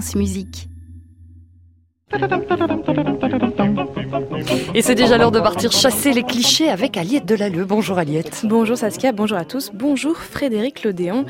France Musique. Et c'est déjà l'heure de partir chasser les clichés avec Aliette Delalleux. Bonjour Aliette. Bonjour Saskia, bonjour à tous. Bonjour Frédéric Lodéon.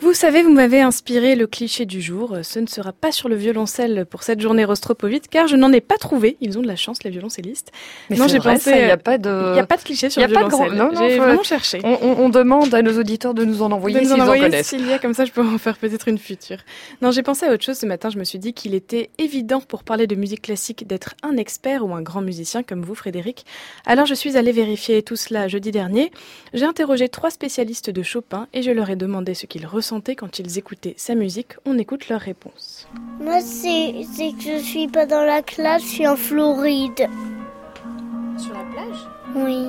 Vous savez, vous m'avez inspiré le cliché du jour. Ce ne sera pas sur le violoncelle pour cette journée Rostropovitch, car je n'en ai pas trouvé. Ils ont de la chance, les violoncellistes. Mais non, j'ai pensé. Il n'y a pas de. Il n'y a pas de cliché sur le violoncelle. Non, non, j'ai vraiment cherché. On, demande à nos auditeurs de nous en envoyer s'ils en connaissent. S'il y a, comme ça, je peux en faire peut-être une future. Non, j'ai pensé à autre chose ce matin. Je me suis dit qu'il était évident pour parler de musique classique d'être un expert ou un grand musicien comme vous, Frédéric. Alors, je suis allée vérifier tout cela jeudi dernier. J'ai interrogé trois spécialistes de Chopin et je leur ai demandé ce qu'ils ressentaient quand ils écoutaient sa musique. On écoute leurs réponses. Moi, c'est que je suis pas dans la classe, je suis en Floride. Sur la plage Oui.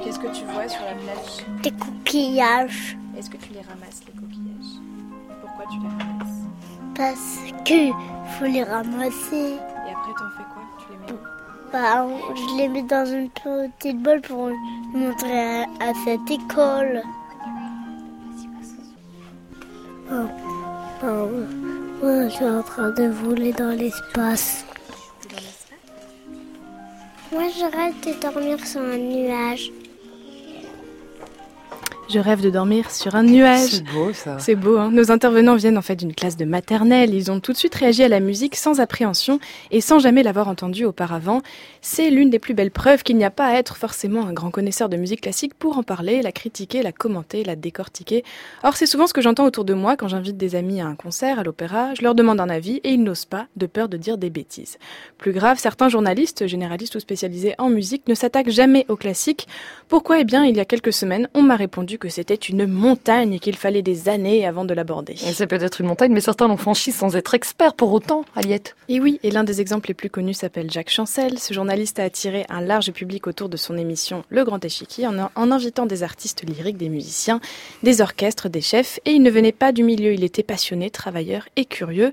Et qu'est-ce que tu vois sur la plage Des coquillages. Est-ce que tu les ramasses, les coquillages? Pourquoi tu les ramasses? Parce que faut les ramasser. Et après, t'en fais quoi? Tu les mets où? Bah, je les mets dans une petite bolle pour montrer à cette école. Oh, je suis en train de voler dans l'espace? Moi, je rêve de dormir sur un nuage. Je rêve de dormir sur un nuage. C'est beau ça. C'est beau. Hein Nos intervenants viennent en fait d'une classe de maternelle. Ils ont tout de suite réagi à la musique sans appréhension et sans jamais l'avoir entendue auparavant. C'est l'une des plus belles preuves qu'il n'y a pas à être forcément un grand connaisseur de musique classique pour en parler, la critiquer, la commenter, la décortiquer. Or, c'est souvent ce que j'entends autour de moi quand j'invite des amis à un concert, à l'opéra. Je leur demande un avis et ils n'osent pas, de peur de dire des bêtises. Plus grave, certains journalistes, généralistes ou spécialisés en musique, ne s'attaquent jamais aux classiques. Pourquoi? Eh bien, il y a quelques semaines, on m'a répondu que c'était une montagne et qu'il fallait des années avant de l'aborder. C'est peut-être une montagne, mais certains l'ont franchi sans être experts pour autant, Aliette. Et oui, et l'un des exemples les plus connus s'appelle Jacques Chancel. Ce journaliste a attiré un large public autour de son émission Le Grand Échiquier en, en invitant des artistes lyriques, des musiciens, des orchestres, des chefs, et il ne venait pas du milieu, il était passionné, travailleur et curieux.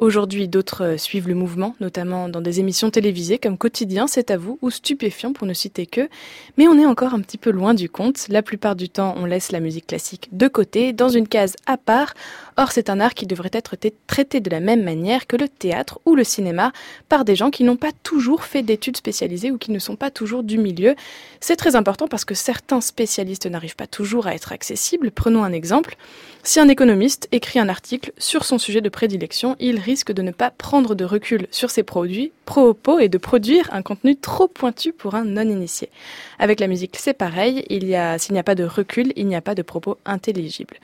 Aujourd'hui, d'autres euh, suivent le mouvement, notamment dans des émissions télévisées comme Quotidien, c'est à vous, ou Stupéfiant pour ne citer que. Mais on est encore un petit peu loin du compte. La plupart du temps, on laisse la musique classique de côté, dans une case à part. Or, c'est un art qui devrait être traité de la même manière que le théâtre ou le cinéma par des gens qui n'ont pas toujours fait d'études spécialisées ou qui ne sont pas toujours du milieu. C'est très important parce que certains spécialistes n'arrivent pas toujours à être accessibles. Prenons un exemple. Si un économiste écrit un article sur son sujet de prédilection, il risque de ne pas prendre de recul sur ses produits, propos et de produire un contenu trop pointu pour un non-initié. Avec la musique, c'est pareil. Il y a, s'il n'y a pas de recul, il n'y a pas de propos intelligibles.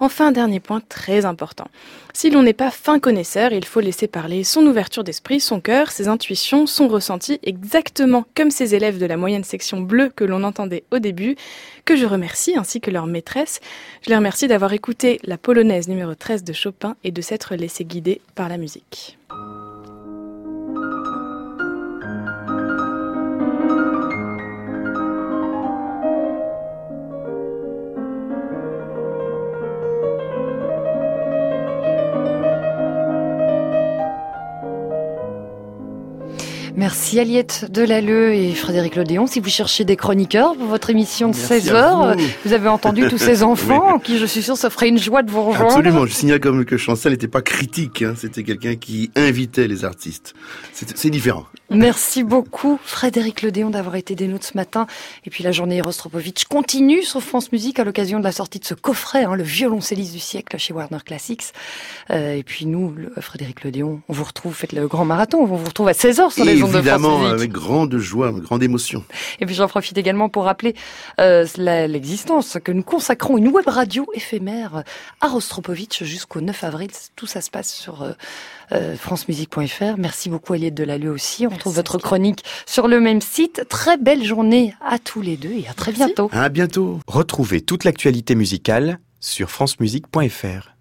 Enfin, dernier point très important. Si l'on n'est pas fin connaisseur, il faut laisser parler son ouverture d'esprit, son cœur, ses intuitions, son ressenti, exactement comme ces élèves de la moyenne section bleue que l'on entendait au début, que je remercie ainsi que leur maîtresse. Je les remercie d'avoir écouté la polonaise numéro 13 de Chopin et de s'être laissé guider par la musique. Merci Aliette Delalleux et Frédéric Lodéon. Si vous cherchez des chroniqueurs pour votre émission de 16 heures, vous. avez entendu tous ces enfants qui, je suis sûr, ça ferait une joie de vous rejoindre. Absolument. Je signale comme que Chancel n'était pas critique. Hein. C'était quelqu'un qui invitait les artistes. C'est différent. Merci beaucoup Frédéric Lodéon d'avoir été des nôtres ce matin. Et puis la journée Rostropovitch continue sur France Musique à l'occasion de la sortie de ce coffret, hein, le violoncelliste du siècle chez Warner Classics. Euh, et puis nous, le, Frédéric Lodéon, on vous retrouve, faites le grand marathon, on vous retrouve à 16h sur les Évidemment, avec grande joie, grande émotion. Et puis j'en profite également pour rappeler euh, l'existence que nous consacrons une web radio éphémère à Rostropovitch jusqu'au 9 avril. Tout ça se passe sur euh, euh, francemusique.fr. Merci beaucoup Aliette Delalleux aussi. On retrouve votre chronique sur le même site. Très belle journée à tous les deux et à très bientôt. À bientôt. Retrouvez toute l'actualité musicale sur francemusique.fr.